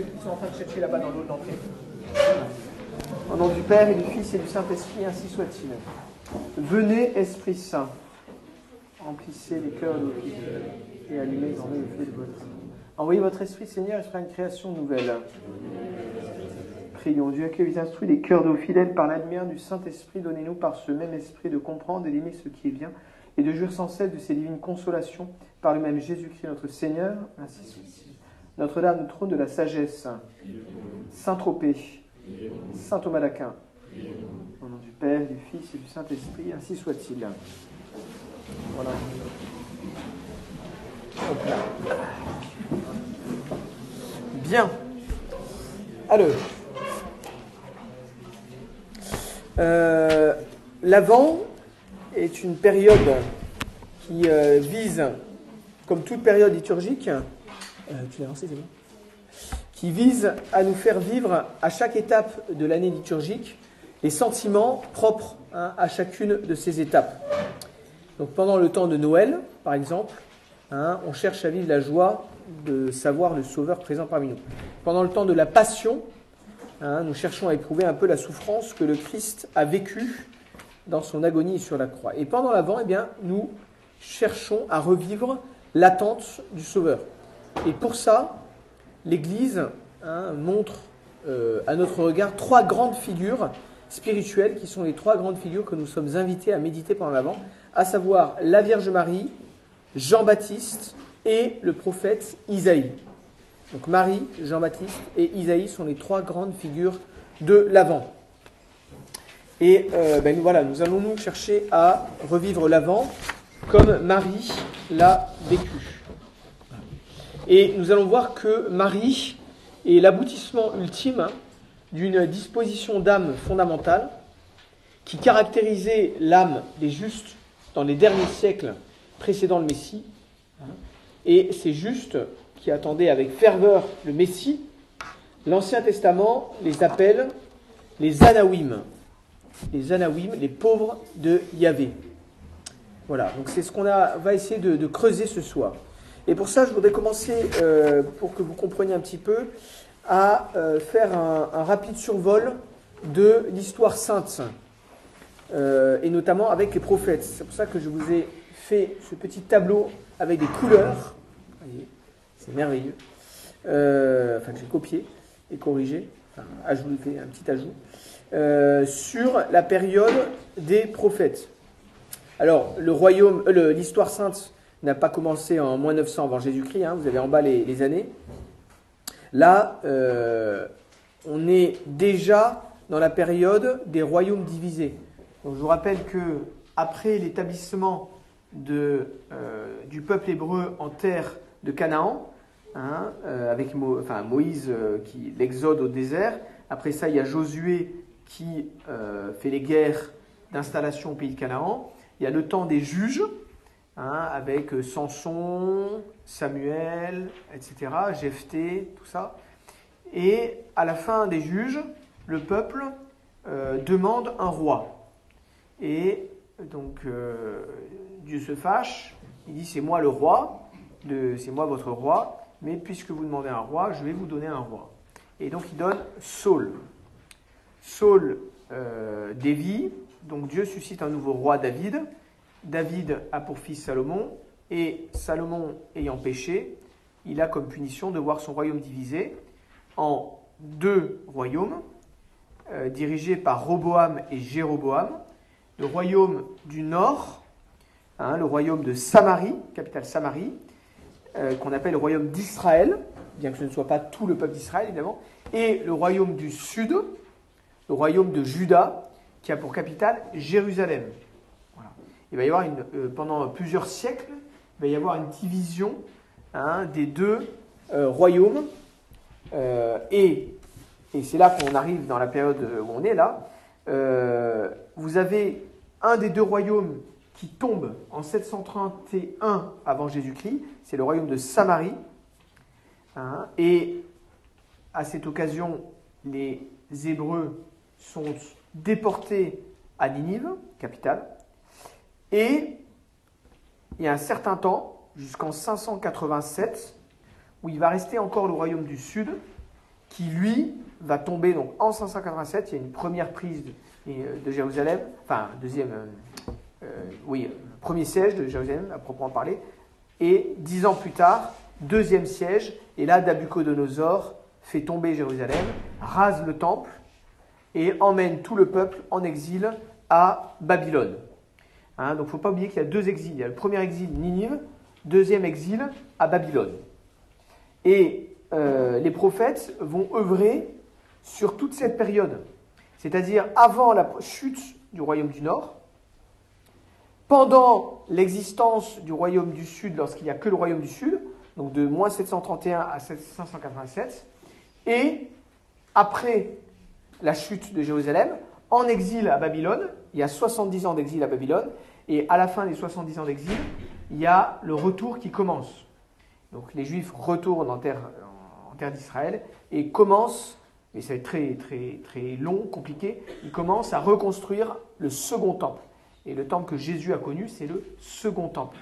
ceux qui sont en train de chercher là-bas dans l'autre d'entrée. Au nom du Père et du Fils et du Saint-Esprit, ainsi soit-il. Venez, Esprit Saint, remplissez les cœurs de vos fidèles et allumez en eux le feu de votre Envoyez votre Esprit, Seigneur, et fera une création nouvelle. Prions Dieu qui instruit les cœurs de vos fidèles par la du Saint-Esprit. Donnez-nous par ce même esprit de comprendre et d'aimer ce qui est bien et de jouir sans cesse de ces divines consolations par le même Jésus-Christ notre Seigneur. Ainsi soit-il. Notre-Dame, trône de la sagesse. Saint-Tropez. Saint Thomas d'Aquin. Au nom du Père, du Fils et du Saint-Esprit, ainsi soit-il. Voilà. Bien. Alors, euh, l'Avent est une période qui euh, vise, comme toute période liturgique, euh, tu c'est bon qui vise à nous faire vivre à chaque étape de l'année liturgique les sentiments propres hein, à chacune de ces étapes. Donc pendant le temps de Noël, par exemple, hein, on cherche à vivre la joie de savoir le Sauveur présent parmi nous. Pendant le temps de la Passion, hein, nous cherchons à éprouver un peu la souffrance que le Christ a vécue dans son agonie sur la croix. Et pendant l'Avent, eh bien, nous cherchons à revivre l'attente du Sauveur. Et pour ça, l'Église hein, montre euh, à notre regard trois grandes figures spirituelles qui sont les trois grandes figures que nous sommes invités à méditer pendant l'Avent, à savoir la Vierge Marie, Jean-Baptiste et le prophète Isaïe. Donc Marie, Jean-Baptiste et Isaïe sont les trois grandes figures de l'Avent. Et euh, ben, voilà, nous allons nous chercher à revivre l'Avent comme Marie l'a vécu. Et nous allons voir que Marie est l'aboutissement ultime d'une disposition d'âme fondamentale qui caractérisait l'âme des justes dans les derniers siècles précédant le Messie. Et ces justes qui attendaient avec ferveur le Messie, l'Ancien Testament les appelle les Anawim. Les Anawim, les pauvres de Yahvé. Voilà, donc c'est ce qu'on va essayer de creuser ce soir. Et pour ça, je voudrais commencer, euh, pour que vous compreniez un petit peu, à euh, faire un, rapide survol de l'histoire sainte, euh, et notamment avec les prophètes. C'est pour ça que je vous ai fait ce petit tableau avec des couleurs. C'est merveilleux. enfin, que j'ai copié et corrigé, enfin, ajouté un petit ajout, sur la période des prophètes. Alors, l'histoire sainte n'a pas commencé en moins 900 avant Jésus-Christ, hein, vous avez en bas les, années. Là, euh, on est déjà dans la période des royaumes divisés. Je vous rappelle que après l'établissement euh, du peuple hébreu en terre de Canaan, hein, euh, avec Moïse qui l'exode au désert, après ça il y a Josué qui fait les guerres d'installation au pays de Canaan, il y a le temps des juges, Hein, avec euh, Samson, Samuel, etc., Jephthé, tout ça. Et à la fin des juges, le peuple euh, demande un roi. Et donc euh, Dieu se fâche, il dit c'est moi le roi, c'est moi votre roi, mais puisque vous demandez un roi, je vais vous donner un roi. Et donc il donne Saul. Saul dévie, donc Dieu suscite un nouveau roi David, David a pour fils Salomon, et Salomon ayant péché, il a comme punition de voir son royaume divisé en deux royaumes, euh, dirigés par Roboam et Jéroboam. Le royaume du nord, hein, le royaume de Samarie, capitale Samarie, euh, qu'on appelle le royaume d'Israël, bien que ce ne soit pas tout le peuple d'Israël évidemment, et le royaume du sud, le royaume de Juda, qui a pour capitale Jérusalem il va y avoir une, euh, pendant plusieurs siècles, il va y avoir une division hein, des deux euh, royaumes. Euh, et, et c'est là qu'on arrive dans la période où on est là. vous avez un des deux royaumes qui tombe en 731 avant Jésus-Christ, c'est le royaume de Samarie. Hein, et à cette occasion, les Hébreux sont déportés à Ninive, capitale. Et il y a un certain temps, jusqu'en 587, où il va rester encore le royaume du sud, qui lui va tomber donc en 587. Il y a une première prise de, de Jérusalem, enfin deuxième, oui, premier siège de Jérusalem à proprement parler, et dix ans plus tard, deuxième siège, et là Nabucodonosor fait tomber Jérusalem, rase le temple et emmène tout le peuple en exil à Babylone. Hein, donc il ne faut pas oublier qu'il y a deux exils. Il y a le premier exil, Ninive, deuxième exil à Babylone. Et euh, les prophètes vont œuvrer sur toute cette période, c'est-à-dire avant la chute du royaume du Nord, pendant l'existence du royaume du Sud, lorsqu'il n'y a que le royaume du Sud, donc de moins 731 à 587, et après la chute de Jérusalem, en exil à Babylone, il y a 70 ans d'exil à Babylone, et à la fin des 70 ans d'exil, il y a le retour qui commence. Donc les Juifs retournent en terre, d'Israël et commencent, et ça va être très, très, très long, compliqué, ils commencent à reconstruire le second temple. Et le temple que Jésus a connu, c'est le second temple,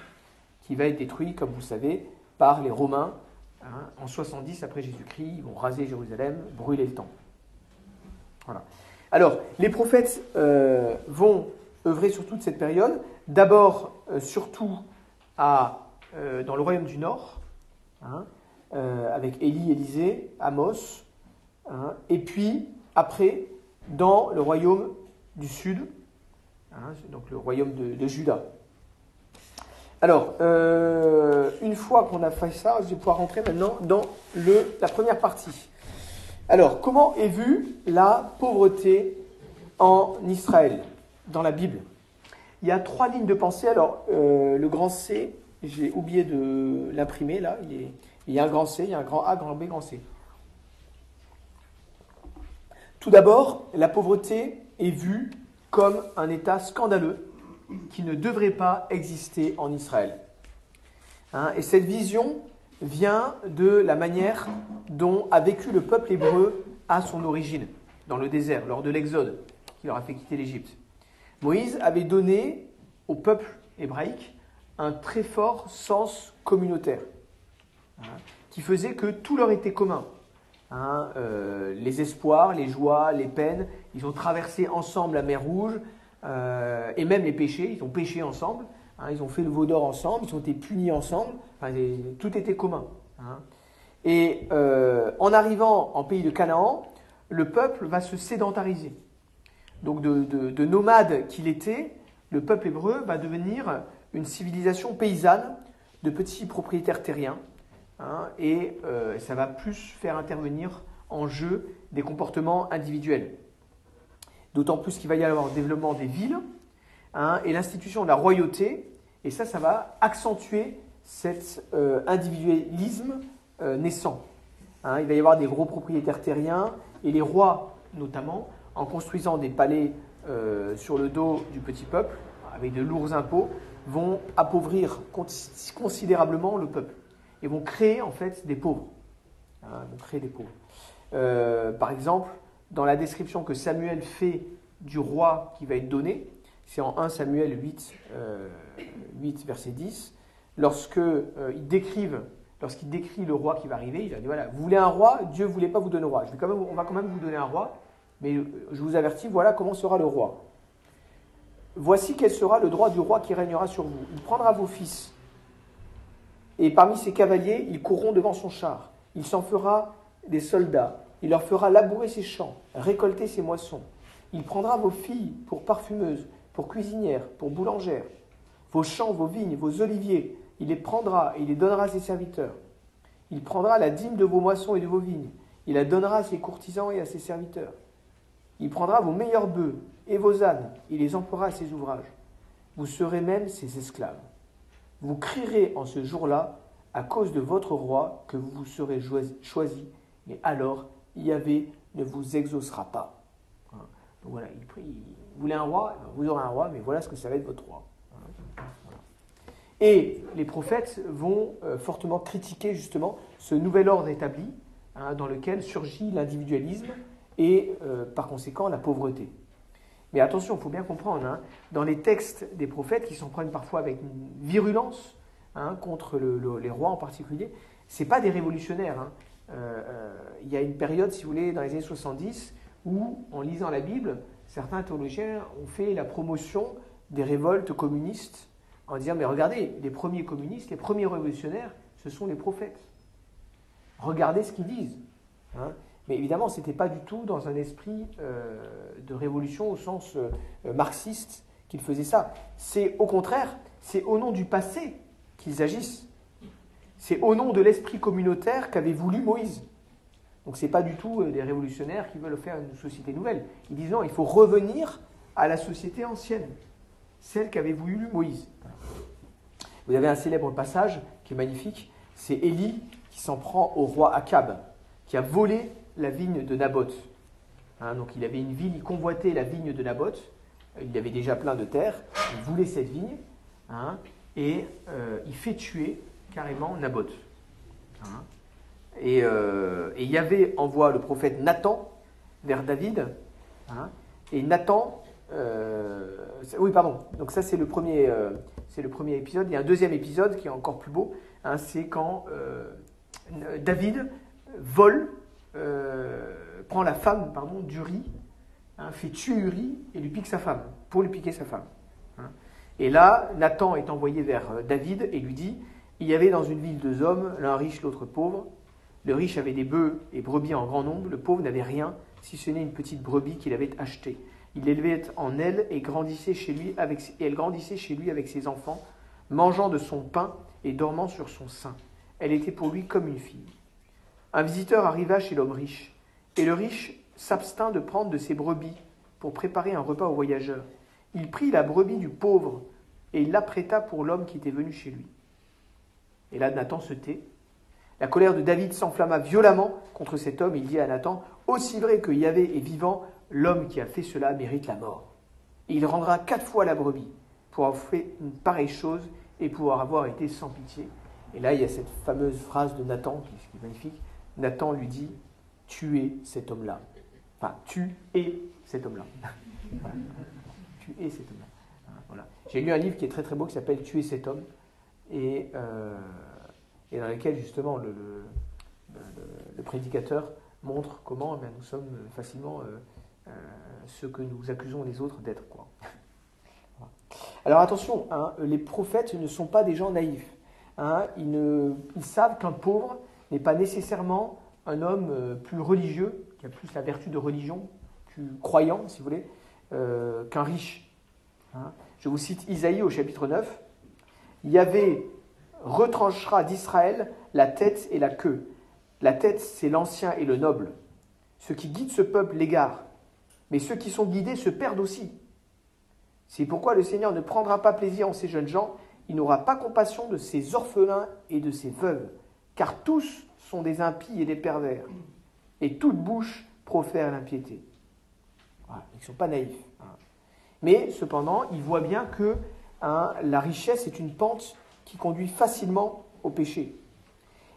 qui va être détruit, comme vous savez, par les Romains Hein, en 70 après Jésus-Christ, ils vont raser Jérusalem, brûler le temple. Voilà. Alors, les prophètes euh, vont œuvrer sur toute cette période. D'abord, euh, surtout euh, dans le royaume du Nord, hein, avec Élie, Élisée, Amos, hein, et puis après, dans le royaume du Sud, donc le royaume de, Juda. Alors, euh, une fois qu'on a fait ça, je vais pouvoir rentrer maintenant dans la première partie. Alors, comment est vue la pauvreté en Israël, dans la Bible? Il y a trois lignes de pensée. Alors, euh, le grand C, j'ai oublié de l'imprimer là. Il, il, y a un grand C, il y a un grand A, grand B, grand C. Tout d'abord, la pauvreté est vue comme un état scandaleux qui ne devrait pas exister en Israël. Hein, et cette vision vient de la manière dont a vécu le peuple hébreu à son origine, dans le désert, lors de l'Exode, qui leur a fait quitter l'Égypte. Moïse avait donné au peuple hébraïque un très fort sens communautaire, hein, qui faisait que tout leur était commun. Hein, euh, les espoirs, les joies, les peines, ils ont traversé ensemble la mer Rouge, euh, et même les péchés, ils ont péché ensemble, hein, ils ont fait le veau d'or ensemble, ils ont été punis ensemble, tout était commun. Et euh, en arrivant en pays de Canaan, le peuple va se sédentariser. Donc de, de, nomade qu'il était, le peuple hébreu va devenir une civilisation paysanne de petits propriétaires terriens. Hein, et euh, ça va plus faire intervenir en jeu des comportements individuels. D'autant plus qu'il va y avoir le développement des villes hein, et l'institution de la royauté. Et ça, ça va accentuer cet euh, individualisme euh, naissant. Hein. il va y avoir des gros propriétaires terriens et les rois, notamment, en construisant des palais euh, sur le dos du petit peuple, avec de lourds impôts, vont appauvrir considérablement le peuple et vont créer en fait des pauvres. Hein, créer des pauvres. par exemple, dans la description que Samuel fait du roi qui va être donné, c'est en 1 Samuel 8, 8 euh, verset 10, lorsque euh, décrivent, lorsqu'il décrit le roi qui va arriver, il a dit voilà, vous voulez un roi, Dieu ne voulait pas vous donner un roi. On va quand même vous donner un roi, mais je vous avertis, voilà comment sera le roi. Voici quel sera le droit du roi qui régnera sur vous. Il prendra vos fils, et parmi ses cavaliers, ils courront devant son char. Il s'en fera des soldats il leur fera labourer ses champs, récolter ses moissons. Il prendra vos filles pour parfumeuses, pour cuisinières, pour boulangères. Vos champs, vos vignes, vos oliviers, il les prendra et il les donnera à ses serviteurs. Il prendra la dîme de vos moissons et de vos vignes. Il la donnera à ses courtisans et à ses serviteurs. Il prendra vos meilleurs bœufs et vos ânes, il les emploiera à ses ouvrages. Vous serez même ses esclaves. Vous crierez en ce jour-là à cause de votre roi que vous vous serez choisi, mais alors Yahvé ne vous exaucera pas. Hein. Donc voilà, il, prie, vous voulez un roi, vous aurez un roi, mais voilà ce que ça va être votre roi. Hein. Et les prophètes vont euh, fortement critiquer justement ce nouvel ordre établi hein, dans lequel surgit l'individualisme et euh, par conséquent la pauvreté. Mais attention, il faut bien comprendre, dans les textes des prophètes qui s'en prennent parfois avec virulence contre les rois en particulier, ce pas des révolutionnaires. il y a une période, si vous voulez, dans les années 70, où, en lisant la Bible, certains théologiens ont fait la promotion des révoltes communistes en disant, mais regardez, les premiers communistes, les premiers révolutionnaires, ce sont les prophètes. Regardez ce qu'ils disent. Hein. Mais évidemment, ce n'était pas du tout dans un esprit euh, de révolution au sens euh, marxiste qu'ils faisaient ça. C'est au contraire, c'est au nom du passé qu'ils agissent. C'est au nom de l'esprit communautaire qu'avait voulu Moïse. Donc ce n'est pas du tout euh, des révolutionnaires qui veulent faire une société nouvelle. Ils disent non, il faut revenir à la société ancienne, celle qu'avait voulu Moïse. Vous avez un célèbre passage qui est magnifique, c'est Élie qui s'en prend au roi Akab, qui a volé la vigne de Naboth. Hein, donc il avait une ville, il convoitait la vigne de Naboth, il avait déjà plein de terre, il voulait cette vigne, hein, et euh, il fait tuer carrément Naboth. Hein. Et, euh, et Yahvé envoie le prophète Nathan vers David, et Nathan, euh, oui pardon, donc ça c'est le premier, c'est le premier épisode. Il y a un deuxième épisode qui est encore plus beau, c'est quand David vole euh, prend la femme pardon, d'Uri, hein, fait tuer Uri et lui pique sa femme, pour lui piquer sa femme. Hein. Et là, Nathan est envoyé vers euh, David et lui dit Il y avait dans une ville deux hommes, l'un riche, l'autre pauvre. Le riche avait des bœufs et brebis en grand nombre, le pauvre n'avait rien, si ce n'est une petite brebis qu'il avait achetée. Il l'élevait en elle et, grandissait chez lui avec, et elle grandissait chez lui avec ses enfants, mangeant de son pain et dormant sur son sein. Elle était pour lui comme une fille. Un visiteur arriva chez l'homme riche, et le riche s'abstint de prendre de ses brebis pour préparer un repas aux voyageurs. Il prit la brebis du pauvre et l'apprêta pour l'homme qui était venu chez lui. Et là, Nathan se tait. La colère de David s'enflamma violemment contre cet homme. Il dit à Nathan Aussi vrai que Yahvé est vivant, l'homme qui a fait cela mérite la mort. Et il rendra quatre fois la brebis pour avoir fait une pareille chose et pour avoir été sans pitié. Et là, il y a cette fameuse phrase de Nathan qui est magnifique Nathan lui dit Tu es cet homme-là. Enfin, tu es cet homme-là. Tu es cet homme-là. Hein, voilà. J'ai lu un livre qui est très très beau qui s'appelle Tu es cet homme et, euh, et dans lequel justement le, le, prédicateur montre comment eh nous sommes facilement euh, euh, ce que nous accusons les autres d'être. Quoi. Alors attention, hein, les prophètes ne sont pas des gens naïfs. Hein, ils, ne, ils savent qu'un pauvre n'est pas nécessairement un homme euh, plus religieux, qui a plus la vertu de religion, plus croyant, si vous voulez, euh, qu'un riche. Hein. Je vous cite Isaïe au chapitre 9. Yahvé retranchera d'Israël la tête et la queue. La tête, c'est l'ancien et le noble. Ceux qui guident ce peuple l'égarent, mais ceux qui sont guidés se perdent aussi. C'est pourquoi le Seigneur ne prendra pas plaisir en ces jeunes gens, il n'aura pas compassion de ces orphelins et de ces veuves car tous sont des impies et des pervers, et toute bouche profère l'impiété. ils ne sont pas naïfs. Hein. Mais cependant, ils voient bien que hein, la richesse est une pente qui conduit facilement au péché.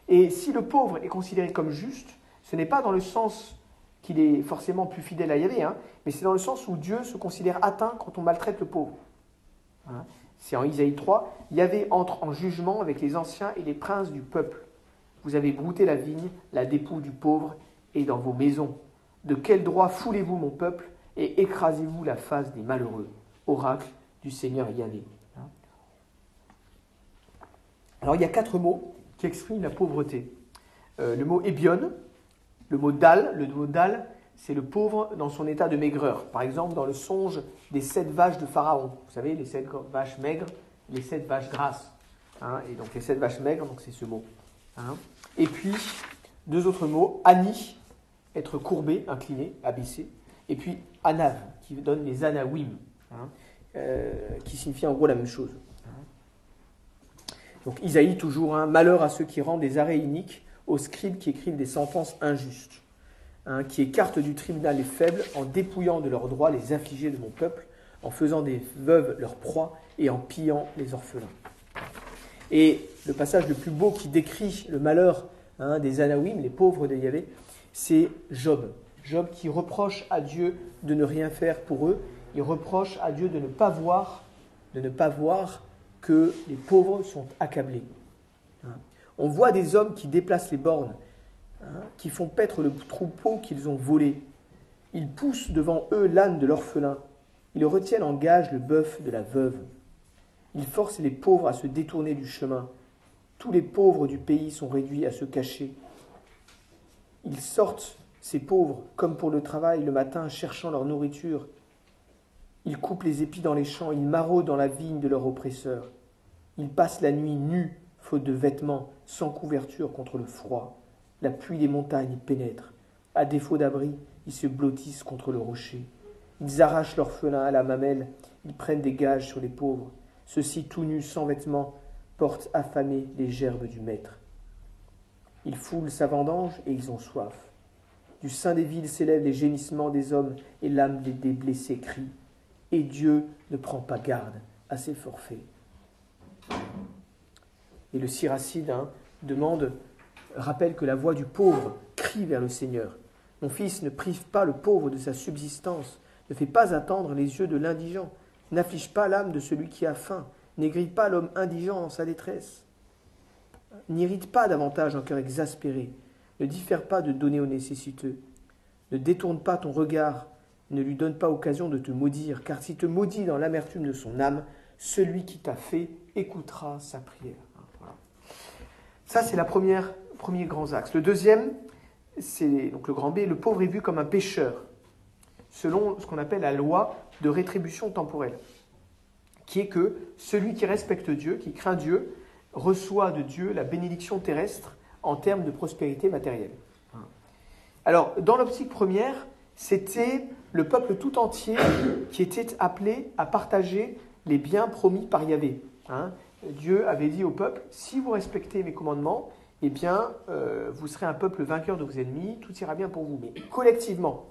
Et si le pauvre est considéré comme juste, ce n'est pas dans le sens qu'il est forcément plus fidèle à Yahvé, hein, mais c'est dans le sens où Dieu se considère atteint quand on maltraite le pauvre. C'est en Isaïe 3, Yahvé entre en jugement avec les anciens et les princes du peuple. Vous avez brouté la vigne, la dépouille du pauvre, et dans vos maisons. De quel droit foulez-vous mon peuple et écrasez-vous la face des malheureux? Oracle du Seigneur Yahvé. Alors il y a quatre mots qui expriment la pauvreté. Euh, le mot ébion, le mot dal, le mot dal, c'est le pauvre dans son état de maigreur. Par exemple, dans le songe des sept vaches de Pharaon. Vous savez, les sept vaches maigres, les sept vaches grasses. Hein, et donc les sept vaches maigres, c'est ce mot. Hein. Et puis, deux autres mots, ani, être courbé, incliné, abaissé, et puis anav, qui donne les anawim, hein, euh, qui signifie en gros la même chose. Hein. Donc Isaïe, toujours un malheur à ceux qui rendent des arrêts iniques, aux scribes qui écrivent des sentences injustes, qui écartent du tribunal les faibles en dépouillant de leurs droits les affligés de mon peuple, en faisant des veuves leur proie et en pillant les orphelins. Et le passage le plus beau qui décrit le malheur hein, des Anawim, les pauvres de Yahvé, c'est Job. Job qui reproche à Dieu de ne rien faire pour eux. Il reproche à Dieu de ne pas voir, de ne pas voir que les pauvres sont accablés. Hein. On voit des hommes qui déplacent les bornes hein, qui font paître le troupeau qu'ils ont volé. Ils poussent devant eux l'âne de l'orphelin. Ils retiennent en gage le bœuf de la veuve. Ils forcent les pauvres à se détourner du chemin. Tous les pauvres du pays sont réduits à se cacher. Ils sortent, ces pauvres, comme pour le travail, le matin, cherchant leur nourriture. Ils coupent les épis dans les champs, ils maraudent dans la vigne de leur oppresseur. Ils passent la nuit nus, faute de vêtements, sans couverture contre le froid. La pluie des montagnes pénètre. À défaut d'abri, ils se blottissent contre le rocher. Ils arrachent l'orphelin à la mamelle, ils prennent des gages sur les pauvres. Ceux-ci, tout nus, sans vêtements, portent affamés les gerbes du maître. Ils foulent sa vendange et ils ont soif. Du sein des villes s'élèvent les gémissements des hommes et l'âme des blessés crie. Et Dieu ne prend pas garde à ses forfaits. Et le siracide hein, demande, rappelle que la voix du pauvre crie vers le Seigneur. Mon fils, ne prive pas le pauvre de sa subsistance, ne fais pas attendre les yeux de l'indigent, n'afflige pas l'âme de celui qui a faim, n'aigris pas l'homme indigent en sa détresse. N'irrite pas davantage un cœur exaspéré, ne diffère pas de donner aux nécessiteux, ne détourne pas ton regard, ne lui donne pas occasion de te maudire, car s'il te maudit dans l'amertume de son âme, celui qui t'a fait écoutera sa prière. Ça, c'est première, premier grand axe. Le deuxième, c'est donc le grand B, le pauvre est vu comme un pécheur, selon ce qu'on appelle la loi de rétribution temporelle, qui est que celui qui respecte Dieu, qui craint Dieu, reçoit de Dieu la bénédiction terrestre en termes de prospérité matérielle. Alors, dans l'optique première, c'était le peuple tout entier qui était appelé à partager les biens promis par Yahvé. Hein. Dieu avait dit au peuple, si vous respectez mes commandements, eh bien, euh, vous serez un peuple vainqueur de vos ennemis, tout ira bien pour vous, mais collectivement.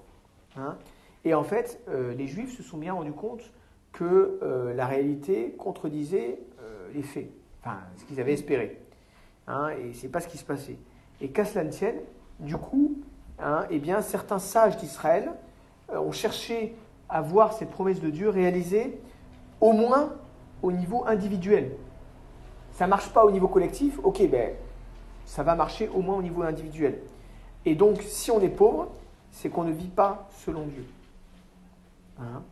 Hein. Et en fait, euh, les Juifs se sont bien rendus compte que euh, la réalité contredisait les faits, enfin, ce qu'ils avaient espéré. Hein, et ce n'est pas ce qui se passait. Et qu'à cela ne tienne, du coup, hein, eh bien, certains sages d'Israël ont cherché à voir cette promesse de Dieu réalisée au moins au niveau individuel. Ça ne marche pas au niveau collectif, ok, ben, ça va marcher au moins au niveau individuel. Et donc, si on est pauvre, c'est qu'on ne vit pas selon Dieu. Hein?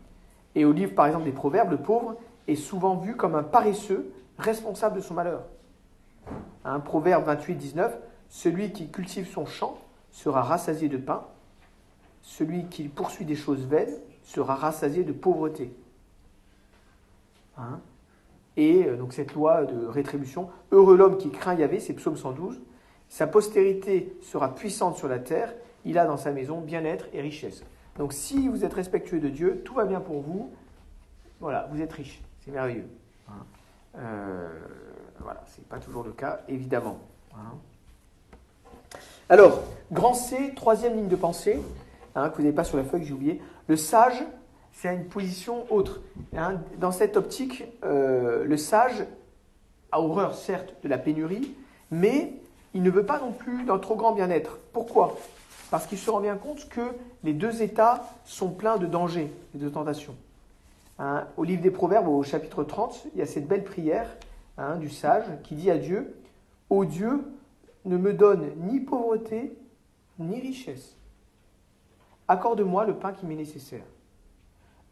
Et au livre, par exemple, des Proverbes, le pauvre est souvent vu comme un paresseux responsable de son malheur. Un Proverbe 28, 19, celui qui cultive son champ sera rassasié de pain, celui qui poursuit des choses vaines sera rassasié de pauvreté. Hein? Et euh, donc cette loi de rétribution, heureux l'homme qui craint Yahvé, c'est Psaume 112, sa postérité sera puissante sur la terre, il a dans sa maison bien-être et richesse. Donc si vous êtes respectueux de Dieu, tout va bien pour vous, voilà, vous êtes riche, c'est merveilleux. Hein. Euh, voilà, c'est pas toujours le cas, évidemment. Hein. Alors, grand C, troisième ligne de pensée, hein, que vous n'avez pas sur la feuille, j'ai oublié. Le sage c'est une position autre. Dans cette optique, euh, le sage a horreur, certes, de la pénurie, mais il ne veut pas non plus d'un trop grand bien-être. Pourquoi? Parce qu'il se rend bien compte que les deux états sont pleins de dangers et de tentations. Hein, au livre des Proverbes, au chapitre 30, il y a cette belle prière hein, du sage qui dit à Dieu Ô Dieu, ne me donne ni pauvreté ni richesse. Accorde-moi le pain qui m'est nécessaire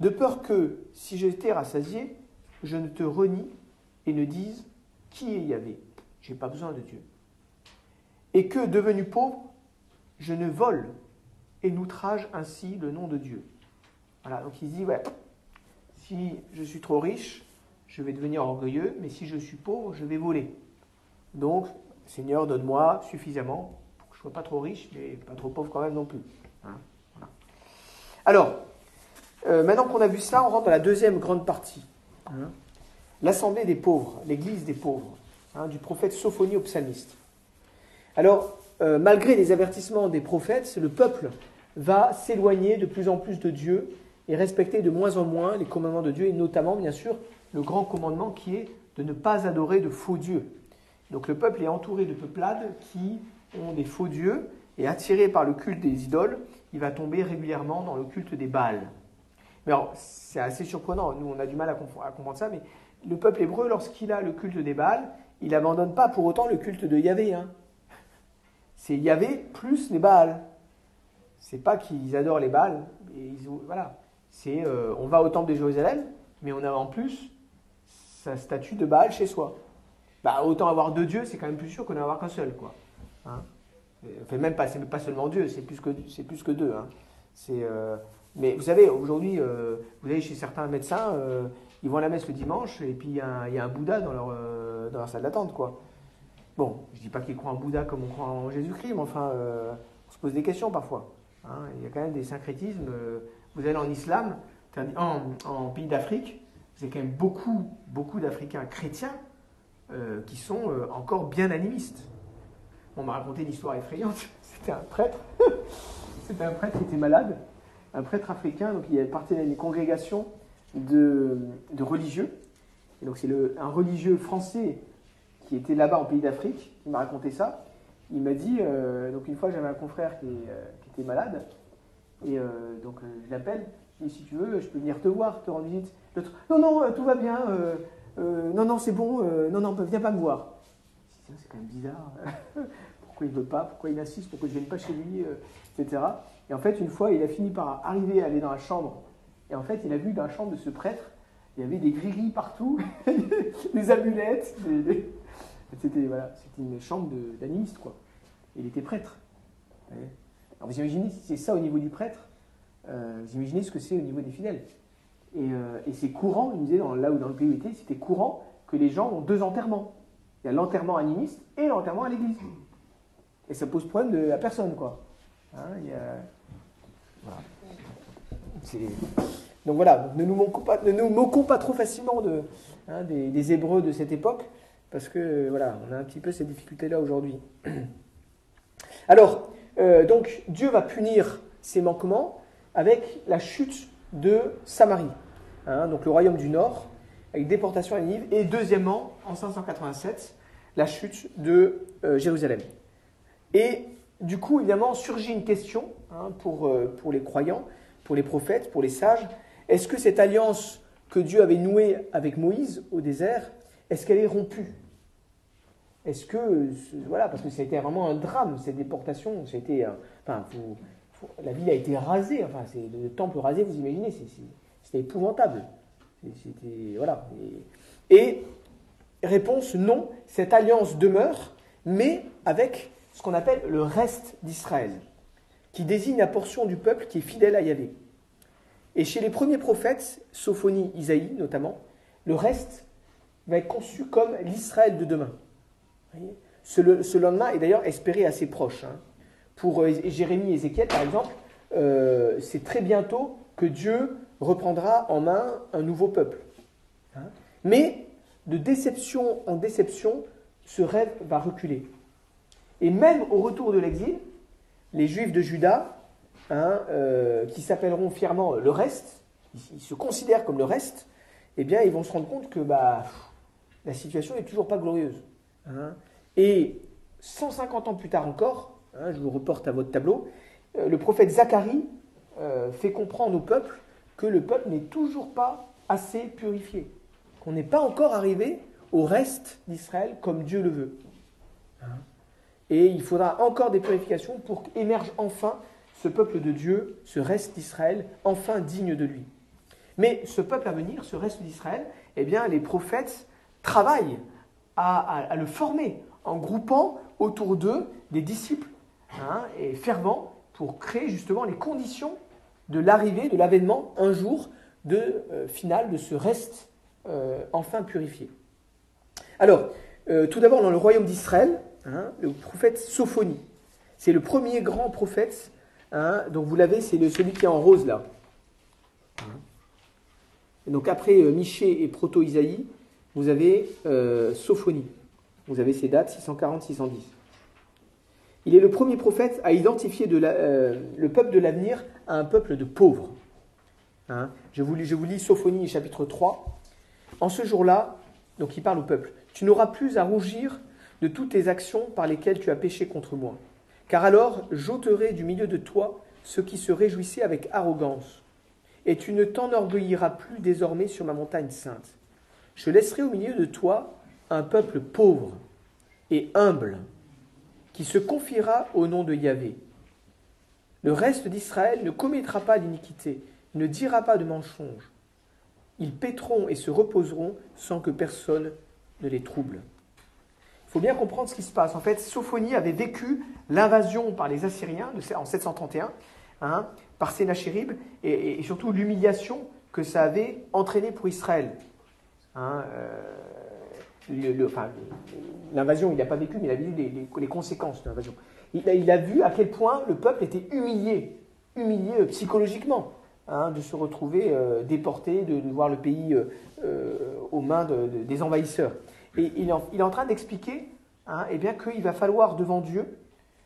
de peur que, si j'étais rassasié, je ne te renie et ne dise qui est Yahvé. J'ai pas besoin de Dieu. Et que, devenu pauvre, je ne vole et n'outrage ainsi le nom de Dieu. Voilà, donc il dit, ouais, si je suis trop riche, je vais devenir orgueilleux, mais si je suis pauvre, je vais voler. Donc, Seigneur, donne-moi suffisamment pour que je ne sois pas trop riche, mais pas trop pauvre quand même non plus. Hein, Alors, euh, maintenant qu'on a vu ça, on rentre dans la deuxième grande partie. Hein. L'assemblée des pauvres, l'église des pauvres, hein, du prophète Sophonie au psalmiste. Alors, euh, malgré les avertissements des prophètes, le peuple va s'éloigner de plus en plus de Dieu et respecter de moins en moins les commandements de Dieu, et notamment, bien sûr, le grand commandement qui est de ne pas adorer de faux dieux. Donc le peuple est entouré de peuplades qui ont des faux dieux, et attiré par le culte des idoles, il va tomber régulièrement dans le culte des Baals c'est assez surprenant, nous on a du mal à, comprendre ça, mais le peuple hébreu, lorsqu'il a le culte des Baals, il n'abandonne pas pour autant le culte de Yahvé. Hein. C'est Yahvé plus les Baals. C'est pas qu'ils adorent les Baals. Et voilà. C'est euh, on va au temple de Jérusalem, mais on a en plus sa statue de Baal chez soi. Bah, autant avoir deux dieux, c'est quand même plus sûr qu'on n'en avoir qu'un seul. Quoi. Hein enfin, même pas, c'est pas seulement Dieu, c'est plus que, c'est plus que deux. Hein. Euh, mais vous savez, aujourd'hui, euh, vous allez chez certains médecins, ils vont à la messe le dimanche, et puis il y, a un Bouddha dans leur, dans salle d'attente. quoi. Bon, je ne dis pas qu'ils croient en Bouddha comme on croit en Jésus-Christ, mais enfin, on se pose des questions parfois. Hein. Il y a quand même des syncrétismes. Vous allez en islam, en, pays d'Afrique, vous avez quand même beaucoup, beaucoup d'Africains chrétiens euh, qui sont euh, encore bien animistes. On m'a raconté une histoire effrayante. C'était un prêtre. C'était un prêtre qui était malade, un prêtre africain, donc il appartenait à une congrégation de, de religieux. Et donc c'est un religieux français qui était là-bas en pays d'Afrique qui m'a raconté ça. Il m'a dit, euh, donc une fois j'avais un confrère qui, qui était malade, et donc je l'appelle, et si tu veux, je peux venir te voir, te rendre visite. L'autre, non, non, euh, tout va bien, euh, euh, non, non, c'est bon, non, non, viens pas me voir. C'est quand même bizarre. pourquoi il veut pas? Pourquoi il insiste? Pourquoi je ne vienne pas chez lui? Etc. Et en fait, une fois, il a fini par arriver à aller dans la chambre. Et en fait, il a vu dans la chambre de ce prêtre, il y avait des grilles partout, des amulettes. C'était voilà, une chambre d'animiste, quoi. Il était prêtre. Alors vous imaginez si c'est ça au niveau du prêtre euh, vous imaginez ce que c'est au niveau des fidèles. Euh, et, c'est courant, il me disait, dans, là où dans le pays où était, c'était courant que les gens ont deux enterrements. Il y a l'enterrement animiste et l'enterrement à l'église. Et ça pose problème de, à personne, quoi. Hein, donc voilà, ne nous, moquons pas, ne nous moquons pas trop facilement de, hein, des, Hébreux de cette époque, parce que voilà, on a un petit peu ces difficultés-là aujourd'hui. Alors, euh, donc Dieu va punir ces manquements, avec la chute de Samarie, hein, donc le royaume du Nord, avec déportation à Ninive, et deuxièmement, en 587, la chute de euh, Jérusalem. Et du coup, évidemment, surgit une question hein, pour, euh, pour les croyants, pour les prophètes, pour les sages. Est-ce que cette alliance que Dieu avait nouée avec Moïse au désert, est-ce qu'elle est rompue? Est-ce que, voilà, parce que ça a été vraiment un drame, cette déportation, enfin, la ville a été rasée, enfin, c'est le temple rasé, vous imaginez, c'était épouvantable. C'était, voilà. Et, réponse, non, cette alliance demeure, mais avec ce qu'on appelle le reste d'Israël, qui désigne la portion du peuple qui est fidèle à Yahvé. Et chez les premiers prophètes, Sophonie, Isaïe notamment, le reste va être conçu comme l'Israël de demain. Ce, lendemain est d'ailleurs espéré assez proche. Hein. Pour euh, Jérémie et Ézéchiel, par exemple, euh, c'est très bientôt que Dieu reprendra en main un nouveau peuple. Hein. Mais de déception en déception, ce rêve va reculer. Et même au retour de l'exil, les Juifs de Juda, hein, euh, qui s'appelleront fièrement le reste, ils, se considèrent comme le reste, eh bien, ils vont se rendre compte que bah, la situation n'est toujours pas glorieuse. Hein. Et 150 ans plus tard encore, Hein, je vous reporte à votre tableau, euh, le prophète Zacharie euh, fait comprendre au peuple que le peuple n'est toujours pas assez purifié, qu'on n'est pas encore arrivé au reste d'Israël comme Dieu le veut. Hein. Et il faudra encore des purifications pour qu'émerge enfin ce peuple de Dieu, ce reste d'Israël, enfin digne de lui. Mais ce peuple à venir, ce reste d'Israël, eh bien, les prophètes travaillent à le former en groupant autour d'eux des disciples Hein, et fervent pour créer justement les conditions de l'arrivée, de l'avènement un jour de euh, final de ce reste euh, enfin purifié. Alors, euh, tout d'abord dans le royaume d'Israël, hein, le prophète Sophonie. C'est le premier grand prophète. Hein, donc vous l'avez, c'est celui qui est en rose là. donc après Michée et Proto-Isaïe, vous avez Sophonie. Vous avez ces dates 640-610. Il est le premier prophète à identifier euh, le peuple de l'avenir à un peuple de pauvres. Hein je, vous, je, vous, lis Sophonie chapitre 3. En ce jour-là, donc il parle au peuple, tu n'auras plus à rougir de toutes tes actions par lesquelles tu as péché contre moi. Car alors j'ôterai du milieu de toi ceux qui se réjouissaient avec arrogance. Et tu ne t'enorgueilliras plus désormais sur ma montagne sainte. Je laisserai au milieu de toi un peuple pauvre et humble qui se confiera au nom de Yahvé. Le reste d'Israël ne commettra pas d'iniquité, ne dira pas de mensonge. Ils paîtront et se reposeront sans que personne ne les trouble. Il faut bien comprendre ce qui se passe. En fait, Sophonie avait vécu l'invasion par les Assyriens en 731, hein, par Sénachérib, et, surtout l'humiliation que ça avait entraîné pour Israël. Hein, euh, l'invasion, il n'a pas vécu, mais il a vu les, conséquences de l'invasion. Il, a vu à quel point le peuple était humilié, humilié euh, psychologiquement, hein, de se retrouver euh, déporté, de, voir le pays aux mains des envahisseurs. Et il est en, train d'expliquer hein, eh bien qu'il va falloir devant Dieu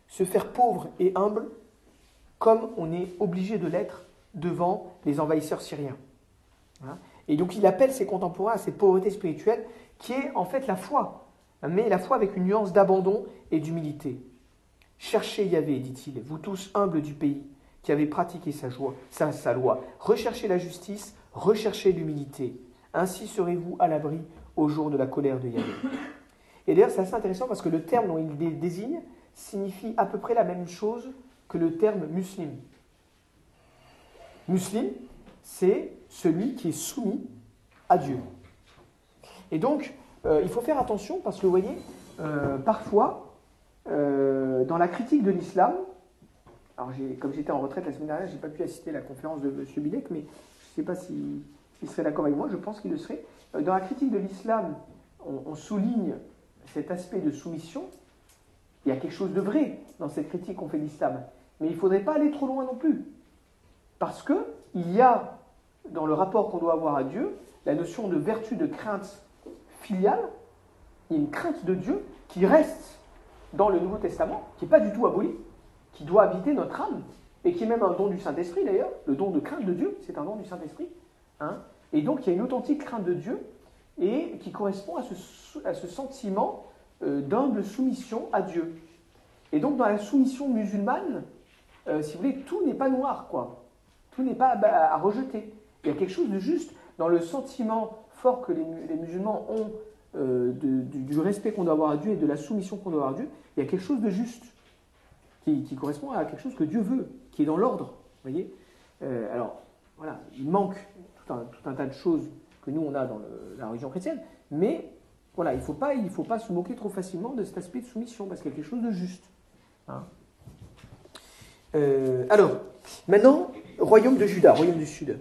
se faire pauvre et humble comme on est obligé de l'être devant les envahisseurs syriens. Hein. Et donc il appelle ses contemporains à cette pauvreté spirituelle qui est en fait la foi, mais la foi avec une nuance d'abandon et d'humilité. Cherchez Yahvé, dit-il, vous tous humbles du pays, qui avez pratiqué sa, joie, sa, loi. Recherchez la justice, recherchez l'humilité. Ainsi serez-vous à l'abri au jour de la colère de Yahvé. Et d'ailleurs, c'est assez intéressant parce que le terme dont il désigne signifie à peu près la même chose que le terme muslim. Muslim, c'est celui qui est soumis à Dieu. Et donc, euh, il faut faire attention parce que vous voyez, euh, parfois, euh, dans la critique de l'islam, alors comme j'étais en retraite la semaine dernière, je n'ai pas pu assister à la conférence de M. Bilek, mais je ne sais pas s'il serait d'accord avec moi, je pense qu'il le serait. Dans la critique de l'islam, on, souligne cet aspect de soumission. Il y a quelque chose de vrai dans cette critique qu'on fait de l'islam. Mais il ne faudrait pas aller trop loin non plus. Parce qu'il y a, dans le rapport qu'on doit avoir à Dieu, la notion de vertu de crainte filiale. Il une crainte de Dieu qui reste dans le Nouveau Testament, qui n'est pas du tout abolie, qui doit habiter notre âme, et qui est même un don du Saint-Esprit d'ailleurs. Le don de crainte de Dieu, c'est un don du Saint-Esprit. Hein et donc il y a une authentique crainte de Dieu et qui correspond à ce, sentiment euh, d'humble soumission à Dieu. Et donc dans la soumission musulmane, euh, si vous voulez, tout n'est pas noir, quoi. Tout n'est pas à, rejeter. Il y a quelque chose de juste dans le sentiment fort que les, musulmans ont euh, du, respect qu'on doit avoir à Dieu et de la soumission qu'on doit avoir à Dieu. Il y a quelque chose de juste qui, correspond à quelque chose que Dieu veut, qui est dans l'ordre. voyez Alors, voilà, il manque tout un, tas de choses que nous on a dans la religion chrétienne, mais voilà, il ne faut, pas, faut pas se moquer trop facilement de cet aspect de soumission, parce qu'il y a quelque chose de juste. Hein. Euh, alors, maintenant, royaume de Juda, royaume du Sud.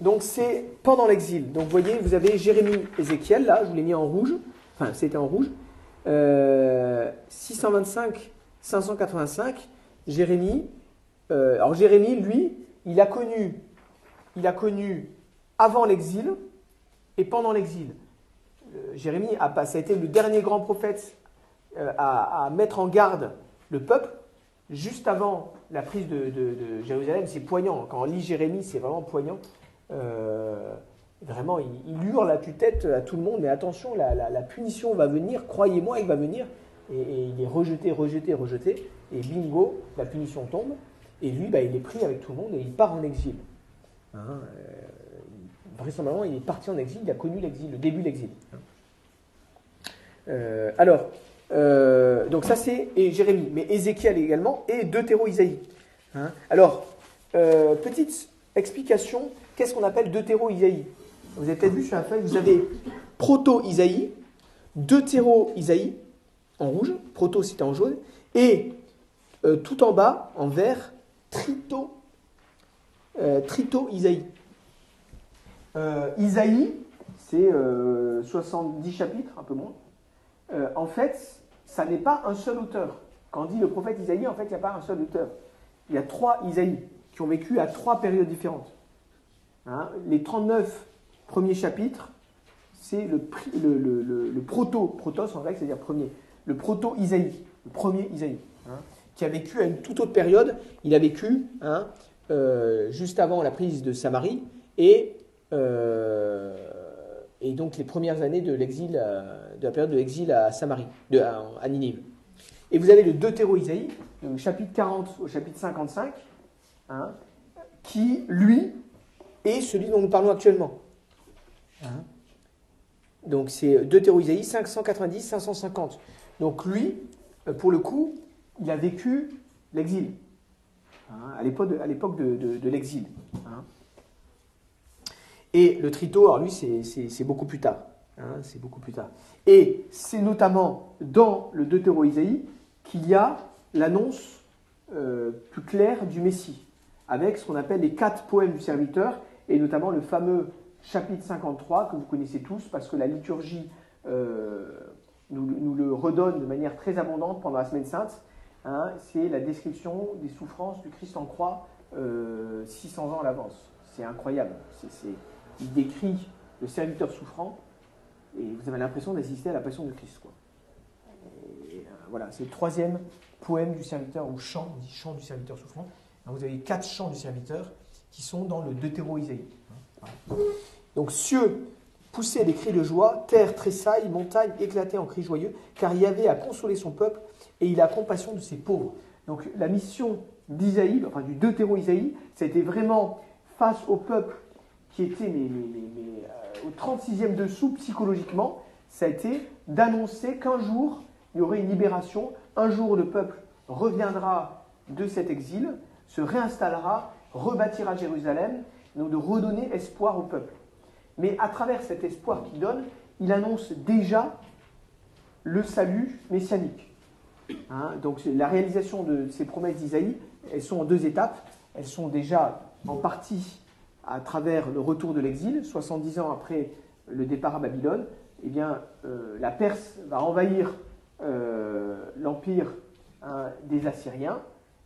Donc c'est pendant l'exil. Donc vous voyez, vous avez Jérémie, Ézéchiel, là, je vous l'ai mis en rouge, enfin c'était en rouge. 625, euh, 585, Jérémie. Euh, alors Jérémie, lui, il a connu il a connu avant l'exil et pendant l'exil. Euh, Jérémie, a, ça a été le dernier grand prophète euh, à, mettre en garde le peuple juste avant la prise de, Jérusalem. C'est poignant. Quand on lit Jérémie, c'est vraiment poignant. Euh, vraiment, il, hurle à tue-tête à tout le monde, mais attention, la, punition va venir, croyez-moi, il va venir. Et, il est rejeté, rejeté, rejeté. Et bingo, la punition tombe. Et lui, bah, il est pris avec tout le monde et il part en exil. Hein, euh, il est parti en exil, il a connu l'exil, le début de l'exil. Hein. Euh, alors, euh, donc ça c'est Jérémie, mais Ézéchiel également, et Deutéro-Isaïe. Hein. alors, petite explication, qu'est-ce qu'on appelle Deutéro-Isaïe Vous avez peut-être vu sur la feuille, vous avez Proto-Isaïe, Deutéro-Isaïe, en rouge, Proto c'était en jaune, et tout en bas, en vert, Trito euh, Trito Isaïe. Euh, c'est 70 euh, chapitres, un peu moins. en fait, ça n'est pas un seul auteur. Quand dit le prophète Isaïe, en fait, il n'y a pas un seul auteur. Il y a trois Isaïe qui ont vécu à trois périodes différentes. Hein, les 39 premiers chapitres, c'est le, le, proto, protos en grec, c'est-à-dire premier, le proto-Isaïe, le premier Isaïe, hein, qui a vécu à une toute autre période. Il a vécu hein, euh, juste avant la prise de Samarie et, euh, et donc les premières années de l'exil, de la période de l'exil à Samarie, à, Ninive. Et vous avez le Deutéro-Isaïe, chapitre 40 au chapitre 55, hein, qui, lui, est celui dont nous parlons actuellement. Hein? Donc c'est Deutéro-Isaïe 590-550. Donc lui, euh, pour le coup, il a vécu l'exil, hein, à l'époque de, l'exil. Et le trito, alors lui, c'est beaucoup plus tard. Hein, c'est beaucoup plus tard. Et c'est notamment dans le Deutéro-Isaïe qu'il y a l'annonce euh, plus claire du Messie, avec ce qu'on appelle les quatre poèmes du serviteur, et notamment le fameux chapitre 53 que vous connaissez tous, parce que la liturgie euh, nous, le redonne de manière très abondante pendant la semaine sainte. Hein, c'est la description des souffrances du Christ en croix 600 euh, ans à l'avance. C'est incroyable. Il décrit le serviteur souffrant et vous avez l'impression d'assister à la passion de Christ. Euh, voilà, c'est le troisième poème du serviteur, ou chant, on dit chant du serviteur souffrant. vous avez quatre chants du serviteur qui sont dans le Deutéro-Isaïe. Hein, Donc, cieux poussaient des cris de joie, terre tressaille, montagne éclatait en cris joyeux, car Yahvé a consolé son peuple et il a compassion de ses pauvres. Donc, la mission d'Isaïe, enfin du Deutéro-Isaïe, c'était vraiment face au peuple qui était euh, au 36e dessous psychologiquement, ça a été d'annoncer qu'un jour, il y aurait une libération, un jour le peuple reviendra de cet exil, se réinstallera, rebâtira Jérusalem, donc de redonner espoir au peuple. Mais à travers cet espoir qu'il donne, il annonce déjà le salut messianique. Hein, donc la réalisation de ces promesses d'Isaïe, elles sont en deux étapes. Elles sont déjà en partie à travers le retour de l'exil, 70 ans après le départ à Babylone. Eh bien, euh, la Perse va envahir euh, l'empire hein, des Assyriens.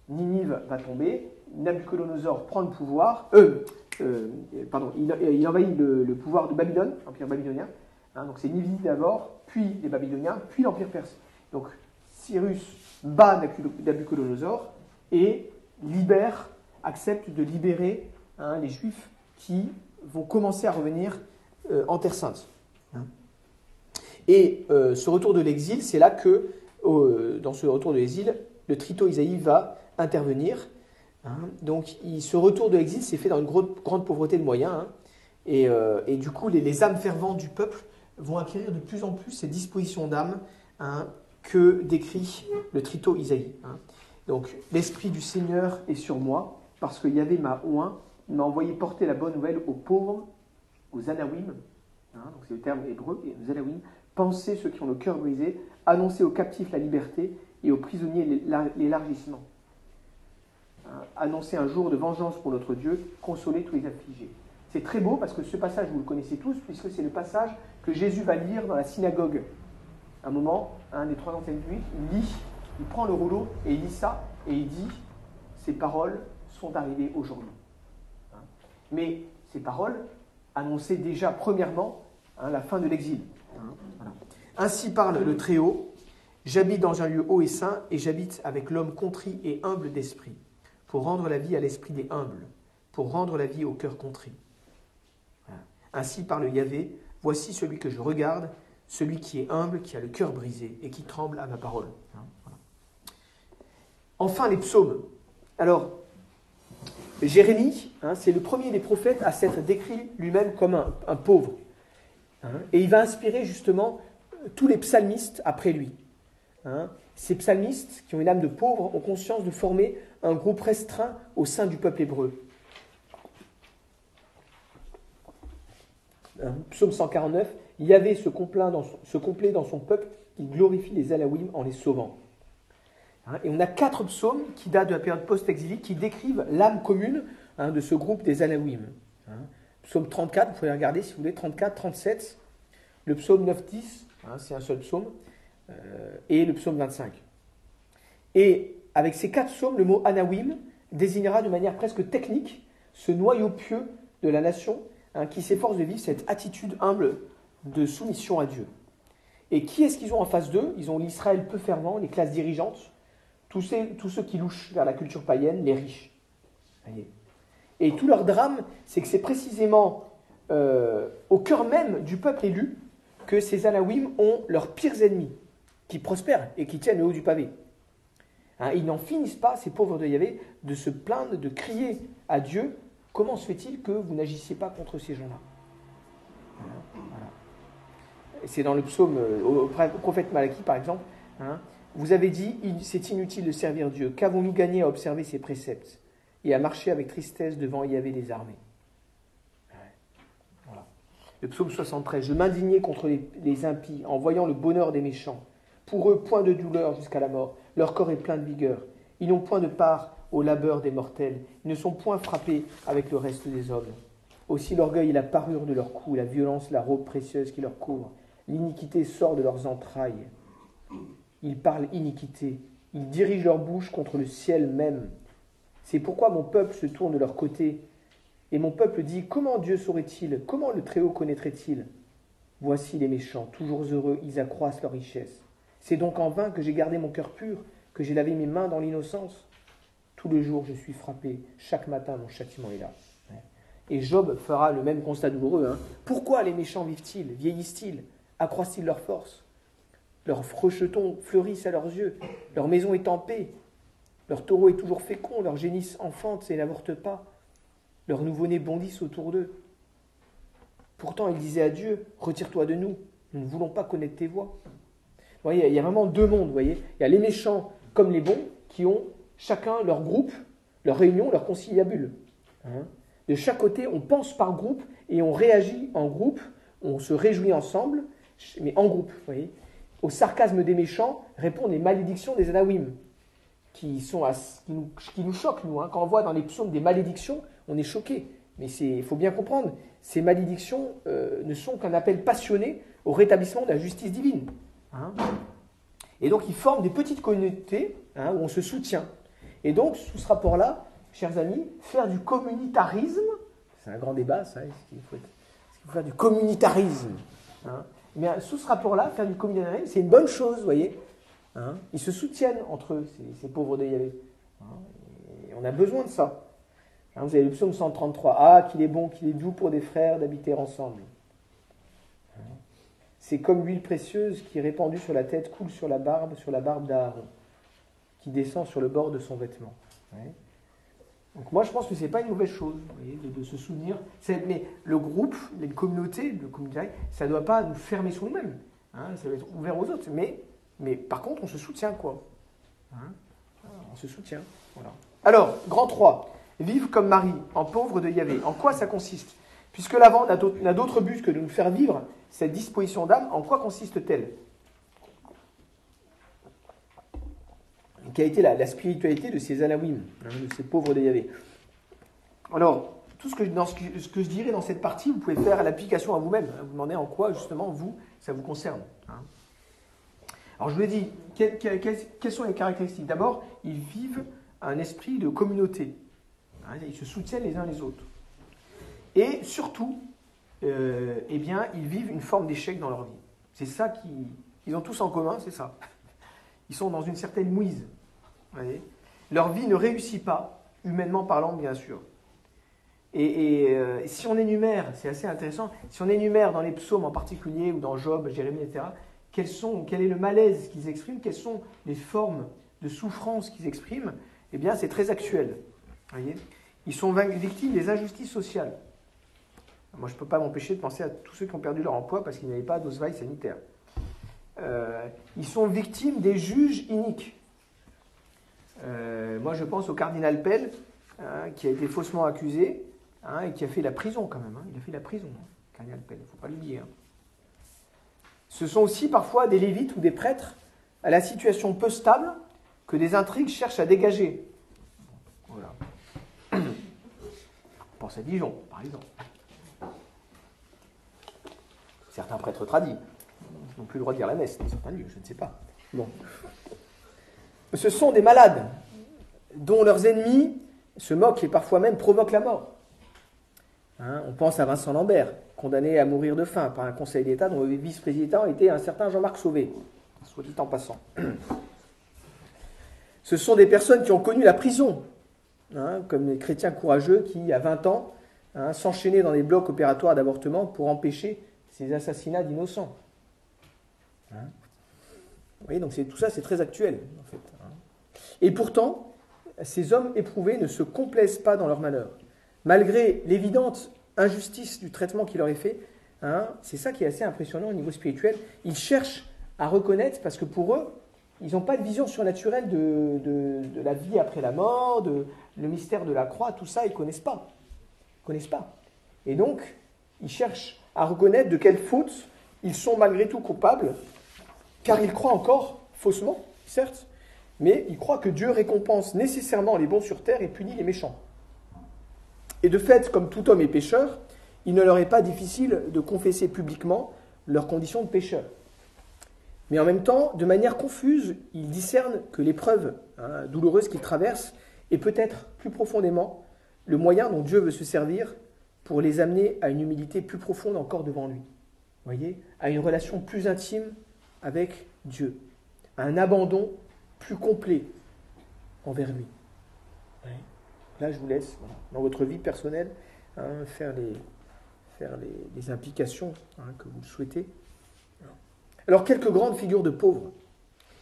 Ninive va tomber. Nabucodonosor prend le pouvoir. Euh, euh, pardon, il, envahit le, pouvoir de Babylone, l'empire babylonien. Hein, donc c'est Ninive d'abord, puis les Babyloniens, puis l'empire perse. Donc Cyrus bat Nabucodonosor et libère, accepte de libérer hein, les Juifs qui vont commencer à revenir euh, en Terre Sainte. Hein. Et euh, ce retour de l'exil, c'est là que, dans ce retour de l'exil, le trito Isaïe va intervenir Hein. donc ce retour de l'exil s'est fait dans une grande, pauvreté de moyens. Euh, et, du coup, les, âmes ferventes du peuple vont acquérir de plus en plus ces dispositions d'âme que décrit le trito Isaïe. Donc l'Esprit du Seigneur est sur moi, parce qu'il y avait ma oint, il m'a envoyé porter la bonne nouvelle aux pauvres, aux anawim, donc c'est le terme hébreu, aux anawim, penser ceux qui ont le cœur brisé, annoncer aux captifs la liberté et aux prisonniers l'élargissement. Hein, annoncer un jour de vengeance pour notre Dieu, consoler tous les affligés. C'est très beau parce que ce passage, vous le connaissez tous, puisque c'est le passage que Jésus va lire dans la synagogue. Un moment, un des trois anciennes nuits, il lit, il prend le rouleau et il lit ça, et il dit Ces paroles sont arrivées aujourd'hui. Mais ces paroles annonçaient déjà, premièrement, hein, la fin de l'exil. Ainsi parle le Très-Haut J'habite dans un lieu haut et saint, et j'habite avec l'homme contrit et humble d'esprit pour rendre la vie à l'esprit des humbles, pour rendre la vie au cœur contrit. Ainsi parle Yahvé, voici celui que je regarde, celui qui est humble, qui a le cœur brisé et qui tremble à ma parole. Hein, enfin, les psaumes. Alors, Jérémie, hein, c'est le premier des prophètes à s'être décrit lui-même comme un, pauvre. Hein, et il va inspirer justement tous les psalmistes après lui. Ces psalmistes, qui ont une âme de pauvre, ont conscience de former un groupe restreint au sein du peuple hébreu. Psaume 149, il y avait ce complet dans son, ce complet dans son peuple qui glorifie les Alawim en les sauvant. Hein, et on a quatre psaumes qui datent de la période post-exilique qui décrivent l'âme commune hein, de ce groupe des Alawim. Hein. Psaume 34, vous pouvez regarder si vous voulez, 34, 37. Le psaume 9, 10, c'est un seul psaume. Euh, et le psaume 25. Et avec ces quatre psaumes, le mot Anawim désignera de manière presque technique ce noyau pieux de la nation qui s'efforce de vivre cette attitude humble de soumission à Dieu. Et qui est-ce qu'ils ont en face d'eux? Ils ont l'Israël peu fervent, les classes dirigeantes, tous, ceux qui louchent vers la culture païenne, les riches. Et tout leur drame, c'est que c'est précisément euh, au cœur même du peuple élu que ces Anawim ont leurs pires ennemis qui prospèrent et qui tiennent le haut du pavé. Hein, ils n'en finissent pas, ces pauvres de Yahvé, de se plaindre, de crier à Dieu comment se fait-il que vous n'agissiez pas contre ces gens-là? C'est dans le psaume, euh, au prophète Malachie par exemple, hein, Vous avez dit, c'est inutile de servir Dieu. Qu'avons-nous gagné à observer ses préceptes et à marcher avec tristesse devant Yahvé des armées? Le psaume 73. Je m'indignais contre les, impies en voyant le bonheur des méchants. Pour eux, point de douleur jusqu'à la mort. Leur corps est plein de vigueur. Ils n'ont point de part au labeur des mortels. Ils ne sont point frappés avec le reste des hommes. Aussi l'orgueil et la parure de leur cou, la violence, la robe précieuse qui leur couvre. L'iniquité sort de leurs entrailles. Ils parlent iniquité. Ils dirigent leur bouche contre le ciel même. C'est pourquoi mon peuple se tourne de leur côté. Et mon peuple dit Comment Dieu saurait-il? Comment le Très-Haut connaîtrait-il? Voici les méchants, toujours heureux, ils accroissent leur richesse. C'est donc en vain que j'ai gardé mon cœur pur, que j'ai lavé mes mains dans l'innocence. Tout le jour, je suis frappé. Chaque matin, mon châtiment est là. Et Job fera le même constat douloureux. Hein. Pourquoi les méchants vivent-ils? Vieillissent-ils? Accroissent-ils leur force? Leurs rechetons fleurissent à leurs yeux. Leur maison est en paix. Leur taureau est toujours fécond. Leur génisse enfante et n'avorte pas. Leurs nouveau-nés bondissent autour d'eux. Pourtant, ils disaient à Dieu Retire-toi de nous. Nous ne voulons pas connaître tes voix voyez, il y a vraiment deux mondes, vous voyez. Il y a les méchants comme les bons qui ont chacun leur groupe, leur réunion, leur conciliabule. Hein. de chaque côté, on pense par groupe et on réagit en groupe, on se réjouit ensemble, mais en groupe, voyez. Au sarcasme des méchants répondent les malédictions des Anawim, qui, sont qui, nous, qui, nous, choquent, nous. Hein. Quand on voit dans les psaumes des malédictions, on est choqué. Mais il faut bien comprendre, ces malédictions euh, ne sont qu'un appel passionné au rétablissement de la justice divine. Hein. et donc, ils forment des petites communautés hein, où on se soutient. Et donc, sous ce rapport-là, chers amis, faire du communitarisme, c'est un grand débat, ça, est-ce qu'il faut, faire du communitarisme Mais euh, sous ce rapport-là, faire du communitarisme, c'est une bonne chose, vous voyez. Ils se soutiennent entre eux, ces, pauvres de Yahvé. Et on a besoin de ça. vous avez le psaume 133. Ah, qu'il est bon, qu'il est doux pour des frères d'habiter ensemble. C'est comme l'huile précieuse qui, répandue sur la tête, coule sur la barbe, sur la barbe d'Aaron, qui descend sur le bord de son vêtement. Donc moi, je pense que ce n'est pas une mauvaise chose de, se souvenir. Mais le groupe, les communautés, le communauté, ça ne doit pas nous fermer sur nous-mêmes. Hein, ça doit être ouvert aux autres. Mais, par contre, on se soutient, quoi. Hein on se soutient. Alors, grand 3. Vivre comme Marie, en pauvre de Yahvé. En quoi ça consiste? Puisque l'avant n'a d'autre but que de nous faire vivre cette disposition d'âme, en quoi consiste-t-elle? Quelle a été la, spiritualité de ces hein, de ces pauvres de Alors, tout ce que, ce, que, je dirais dans cette partie, vous pouvez faire l'application à vous-même. Hein, vous demandez en quoi, justement, vous, ça vous concerne. Hein. Alors, je vous ai dit, quelles sont les caractéristiques D'abord, ils vivent un esprit de communauté. Ils se soutiennent les uns les autres. Et surtout, euh, eh bien, ils vivent une forme d'échec dans leur vie. C'est ça qu'ils ont tous en commun, c'est ça. Ils sont dans une certaine mouise. Leur vie ne réussit pas, humainement parlant, bien sûr. Et, euh, si on énumère, c'est assez intéressant, si on énumère dans les psaumes en particulier, ou dans Job, Jérémie, etc., quels sont, quel est le malaise qu'ils expriment, quelles sont les formes de souffrance qu'ils expriment, eh bien, c'est très actuel. Voyez Ils sont victimes des injustices sociales. Moi, je ne peux pas m'empêcher de penser à tous ceux qui ont perdu leur emploi parce qu'ils n'avaient pas d'osvaille sanitaire. Euh, ils sont victimes des juges iniques. Euh, moi, je pense au cardinal Pell, hein, qui a été faussement accusé hein, et qui a fait la prison quand même. Hein. Il a fait la prison, cardinal Pell, il ne faut pas l'oublier. Ce sont aussi parfois des lévites ou des prêtres à la situation peu stable que des intrigues cherchent à dégager. Voilà. Pense à Dijon, par exemple certains prêtres tradis n'ont plus le droit de dire la messe certains lieux, je ne sais pas. Bon. Ce sont des malades dont leurs ennemis se moquent et parfois même provoquent la mort. Hein, on pense à Vincent Lambert, condamné à mourir de faim par un conseil d'État dont le vice-président était un certain Jean-Marc Sauvé, soit dit en passant. Ce sont des personnes qui ont connu la prison, hein, comme les chrétiens courageux qui, à 20 ans, hein, s'enchaînaient dans des blocs opératoires d'avortement pour empêcher ces assassinats d'innocents. Vous voyez, donc tout ça, c'est très actuel, en fait. Et pourtant, ces hommes éprouvés ne se complaisent pas dans leur malheur. Malgré l'évidente injustice du traitement qui leur est fait, hein, c'est ça qui est assez impressionnant au niveau spirituel, ils cherchent à reconnaître, parce que pour eux, ils n'ont pas de vision surnaturelle de, de, la vie après la mort, de le mystère de la croix, tout ça, ils ne connaissent pas. Ils connaissent pas. Et donc, ils cherchent à reconnaître de quelle faute ils sont malgré tout coupables, car ils croient encore, faussement, certes, mais ils croient que Dieu récompense nécessairement les bons sur terre et punit les méchants. Et de fait, comme tout homme est pécheur, il ne leur est pas difficile de confesser publiquement leurs conditions de pécheur. Mais en même temps, de manière confuse, ils discernent que l'épreuve hein, douloureuse qu'ils traversent est peut-être plus profondément le moyen dont Dieu veut se servir pour les amener à une humilité plus profonde encore devant lui. Voyez, à une relation plus intime avec Dieu, à un abandon plus complet envers lui. Là, je vous laisse, dans votre vie personnelle, hein, faire, les, faire les, implications hein, que vous souhaitez. Alors, quelques grandes figures de pauvres.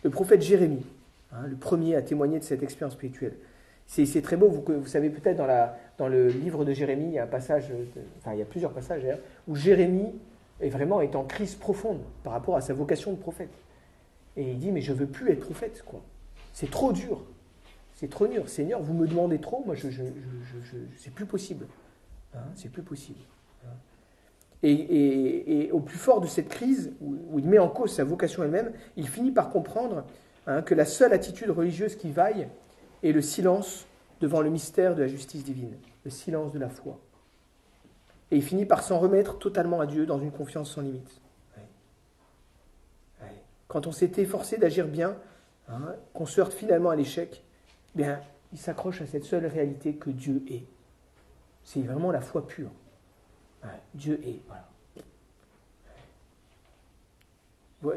Le prophète Jérémie, hein, le premier à témoigner de cette expérience spirituelle. C'est très beau, vous, savez peut-être dans, le livre de Jérémie, il y a un passage, enfin il y a plusieurs passages où Jérémie est vraiment en crise profonde par rapport à sa vocation de prophète. Et il dit, mais je veux plus être prophète, quoi. C'est trop dur. C'est trop dur. Seigneur, vous me demandez trop, moi, je, je, je, c'est plus possible. Hein, c'est plus possible. Hein. Et, au plus fort de cette crise, où, il met en cause sa vocation elle-même, il finit par comprendre hein, que la seule attitude religieuse qui vaille est le silence devant le mystère de la justice divine, le silence de la foi. Et il finit par s'en remettre totalement à Dieu dans une confiance sans limite. Quand on s'était forcé d'agir bien, hein, qu'on se heurte finalement à l'échec, bien, il s'accroche à cette seule réalité que Dieu est. C'est vraiment la foi pure. Dieu est.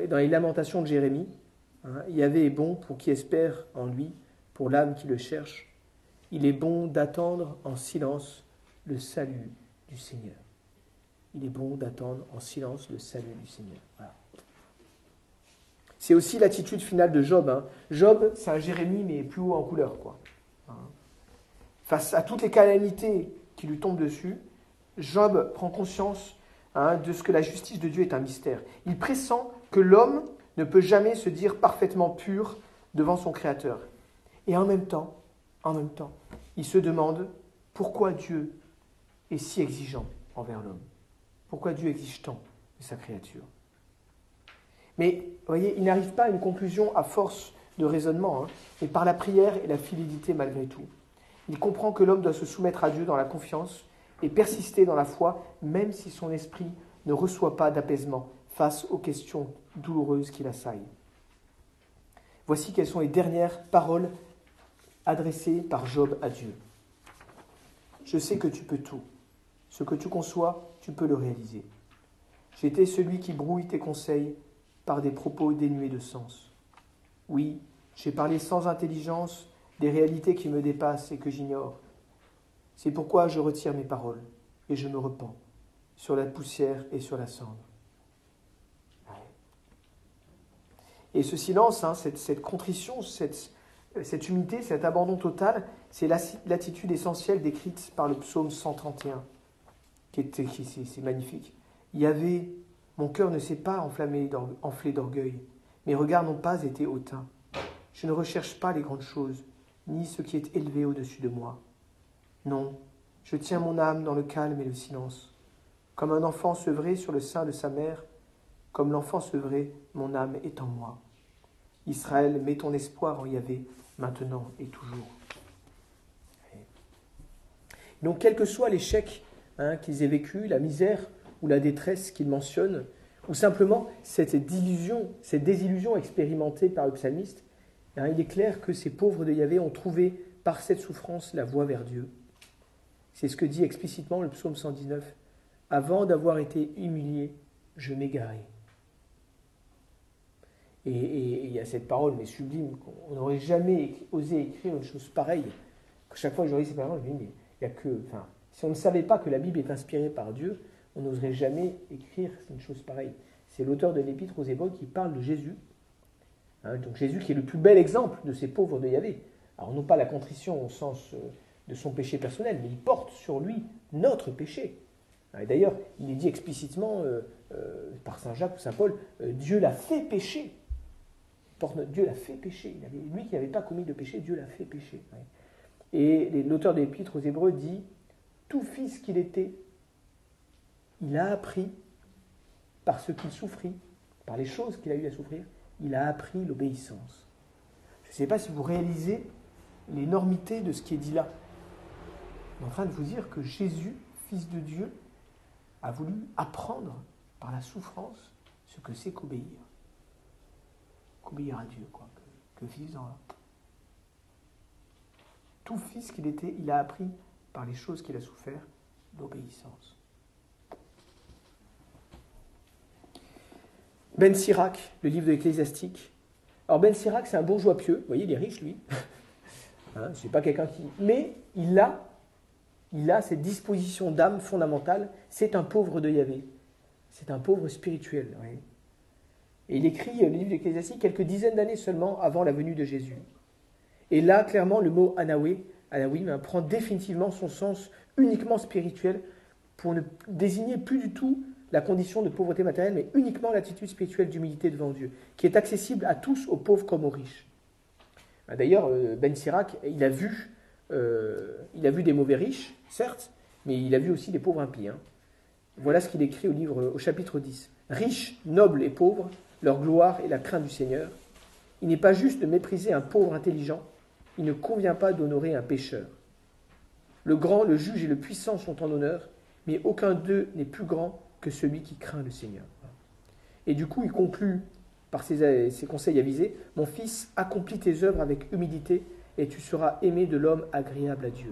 Dans les lamentations de Jérémie, hein, il y avait bon pour qui espère en lui, pour l'âme qui le cherche. Il est bon d'attendre en silence le salut du Seigneur. Il est bon d'attendre en silence le salut du Seigneur. C'est aussi l'attitude finale de Job. Hein. Job, c'est un Jérémie, mais plus haut en couleur. Quoi. Hein. Face à toutes les calamités qui lui tombent dessus, Job prend conscience hein, de ce que la justice de Dieu est un mystère. Il pressent que l'homme ne peut jamais se dire parfaitement pur devant son Créateur. Et en même temps, en même temps, il se demande pourquoi Dieu est si exigeant envers l'homme. Pourquoi Dieu exige tant de sa créature Mais, vous voyez, il n'arrive pas à une conclusion à force de raisonnement, hein, mais par la prière et la fidélité malgré tout. Il comprend que l'homme doit se soumettre à Dieu dans la confiance et persister dans la foi, même si son esprit ne reçoit pas d'apaisement face aux questions douloureuses qui l'assaillent. Voici quelles sont les dernières paroles adressées par Job à Dieu. Je sais que tu peux tout. Ce que tu conçois, tu peux le réaliser. J'étais celui qui brouille tes conseils par des propos dénués de sens. Oui, j'ai parlé sans intelligence des réalités qui me dépassent et que j'ignore. C'est pourquoi je retire mes paroles et je me repens sur la poussière et sur la cendre. Et ce silence, hein, cette, contrition, cette, humilité, cet abandon total, c'est l'attitude essentielle décrite par le psaume 131, qui est, c'est magnifique. Il y avait, mon cœur ne s'est pas enflammé, enflé d'orgueil, mes regards n'ont pas été hautains. Je ne recherche pas les grandes choses, ni ce qui est élevé au-dessus de moi. Non, je tiens mon âme dans le calme et le silence. Comme un enfant sevré sur le sein de sa mère, comme l'enfant sevré, mon âme est en moi. Israël, mets ton espoir en Yahvé, maintenant et toujours. Donc, quel que soit l'échec hein, qu'ils aient vécu, la misère ou la détresse qu'ils mentionnent, ou simplement cette désillusion, cette désillusion expérimentée par le psalmiste, hein, il est clair que ces pauvres de Yahvé ont trouvé par cette souffrance la voie vers Dieu. C'est ce que dit explicitement le psaume 119. Avant d'avoir été humilié, je m'égarais. Et, il y a cette parole, mais sublime, qu'on n'aurait jamais osé écrire une chose pareille. Chaque fois que je lis ces paroles, je me dis, mais il y a que. Enfin, si on ne savait pas que la Bible est inspirée par Dieu, on n'oserait jamais écrire une chose pareille. C'est l'autre de l'Épître aux Hébreux qui parle de Jésus. Hein, donc Jésus qui est le plus bel exemple de ces pauvres de Yahvé. Alors non pas la contrition au sens euh, de son péché personnel, mais il porte sur lui notre péché. Et d'ailleurs, il est dit explicitement euh, euh, par Saint Jacques ou Saint Paul, Dieu l'a fait pécher. Dieu l'a fait pécher. lui qui n'avait pas commis de péché, Dieu l'a fait pécher. Et l'auteur de l'Épître aux Hébreux dit Tout fils qu'il était, il a appris par ce qu'il souffrit, par les choses qu'il a eu à souffrir, il a appris l'obéissance. Je ne sais pas si vous réalisez l'énormité de ce qui est dit là. Je suis en train de vous dire que Jésus, Fils de Dieu, a voulu apprendre par la souffrance ce que c'est qu'obéir. Qu'obéir à Dieu, quoi. Que, vivre dans Tout fils qu'il était, il a appris par les choses qu'il a souffert l'obéissance. Ben Sirac, le livre de l'Ecclésiastique. Alors Ben Sirac, c'est un bourgeois pieux. Vous voyez, il est riche, lui. hein, c'est pas quelqu'un qui. Mais il a, il a cette disposition d'âme fondamentale. C'est un pauvre de Yahvé. C'est un pauvre spirituel. Et il écrit le livre de l'Ecclésiastique quelques dizaines d'années seulement avant la venue de Jésus. Et là, clairement, le mot Anawé, Anawim, hein, prend définitivement son sens uniquement spirituel pour ne désigner plus du tout la condition de pauvreté matérielle, mais uniquement l'attitude spirituelle d'humilité devant Dieu, qui est accessible à tous, aux pauvres comme aux riches. Bah, d'ailleurs, euh, Ben Sirac, il a vu, euh, il a vu des mauvais riches, certes, mais il a vu aussi des pauvres impies. Hein. Voilà ce qu'il écrit au livre, au chapitre 10. Riches, nobles et pauvres, leur gloire est la crainte du Seigneur. Il n'est pas juste de mépriser un pauvre intelligent, il ne convient pas d'honorer un pécheur. Le grand, le juge et le puissant sont en honneur, mais aucun d'eux n'est plus grand que celui qui craint le Seigneur. Et du coup, il conclut par ses, conseils avisés, Mon fils, accomplis tes œuvres avec humilité, et tu seras aimé de l'homme agréable à Dieu.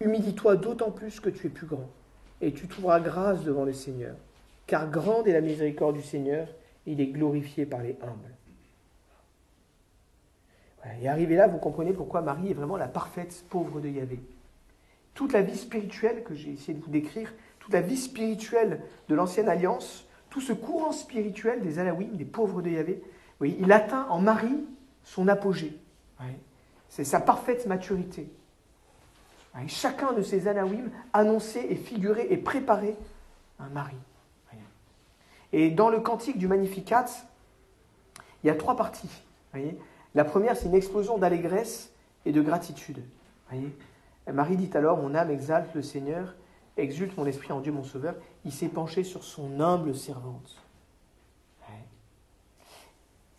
Humidie-toi d'autant plus que tu es plus grand, et tu trouveras grâce devant le Seigneur, car grande est la miséricorde du Seigneur, il est glorifié par les humbles. Et arrivé là, vous comprenez pourquoi Marie est vraiment la parfaite pauvre de Yahvé. Toute la vie spirituelle que j'ai essayé de vous décrire, toute la vie spirituelle de l'ancienne alliance, tout ce courant spirituel des Alaouim, des pauvres de Yahvé, oui, il atteint en Marie son apogée. C'est sa parfaite maturité. chacun de ces Alaouim annonçait et figurait et préparait un mari. Et dans le cantique du Magnificat, il y a trois parties. La première, c'est une explosion d'allégresse et de gratitude. Marie dit alors Mon âme exalte le Seigneur, Exulte mon esprit en Dieu mon Sauveur, il s'est penché sur son humble servante.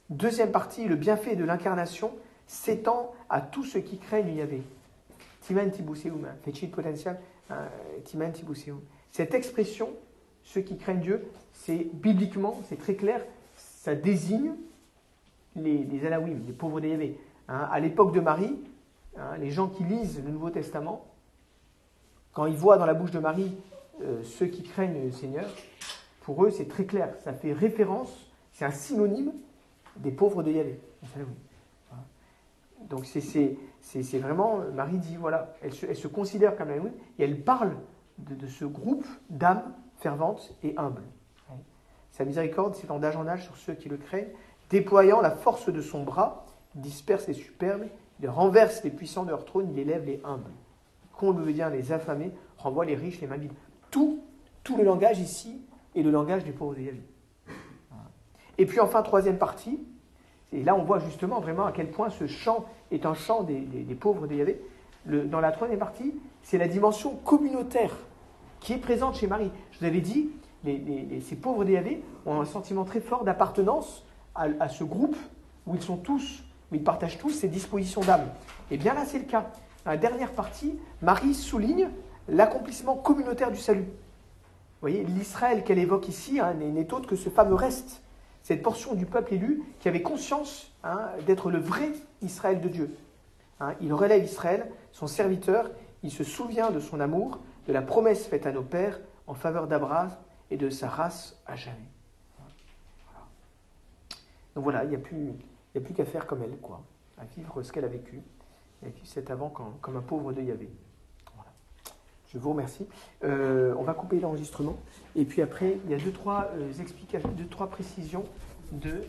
Deuxième partie, le bienfait de l'incarnation s'étend à tous ceux qui craignent Yahvé. Potentiel, hein, timan tibuseum. Cette expression, ceux qui craignent Dieu, c'est bibliquement, c'est très clair, ça désigne les, les les pauvres de Yahvé. Hein, à l'époque de Marie, hein, les gens qui lisent le Nouveau Testament, quand ils voient dans la bouche de Marie euh, ceux qui craignent le Seigneur, pour eux, c'est très clair. Ça fait référence, c'est un synonyme des pauvres de Yahvé. Donc c'est vraiment, Marie dit, voilà, elle se, considère comme un et elle parle de, ce groupe d'âmes ferventes et humbles. Sa miséricorde s'étend d'âge en âge sur ceux qui le craignent, déployant la force de son bras, disperse les superbes, il renverse les puissants de leur trône, il élève les humbles veut dire les affamés, renvoie les riches, les mains Tout, tout le langage ici est le langage des pauvres de Et puis enfin, troisième partie, et là on voit justement vraiment à quel point ce chant est un chant des, pauvres de dans la troisième partie, c'est la dimension communautaire qui est présente chez Marie. Je vous avais dit, ces pauvres de Yahvé ont un sentiment très fort d'appartenance à, à, ce groupe où ils sont tous, où ils partagent tous ces dispositions d'âme. Et bien là, c'est le cas la dernière partie, Marie souligne l'accomplissement communautaire du salut. Vous voyez, l'Israël qu'elle évoque ici hein, n'est autre que ce fameux reste, cette portion du peuple élu qui avait conscience hein, d'être le vrai Israël de Dieu. Hein, il relève Israël, son serviteur, il se souvient de son amour, de la promesse faite à nos pères en faveur d'Abraham et de sa race à jamais. Donc voilà, il n'y a plus, qu'à faire comme elle, à vivre ce qu'elle a vécu et qui s'est avant comme, un pauvre de Yahvé. Je vous remercie. Euh, on va couper l'enregistrement. Et puis après, il y a deux, trois euh, explications, deux, trois précisions de